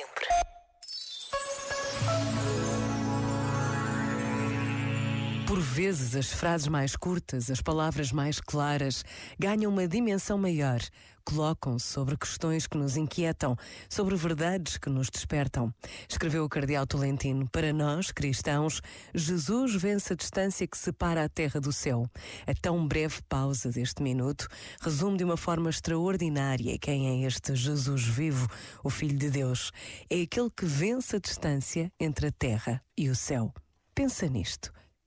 siempre. Por vezes, as frases mais curtas, as palavras mais claras, ganham uma dimensão maior, colocam-se sobre questões que nos inquietam, sobre verdades que nos despertam. Escreveu o Cardeal Tolentino: Para nós, cristãos, Jesus vence a distância que separa a terra do céu. A tão breve pausa deste minuto resume de uma forma extraordinária quem é este Jesus vivo, o Filho de Deus. É aquele que vence a distância entre a terra e o céu. Pensa nisto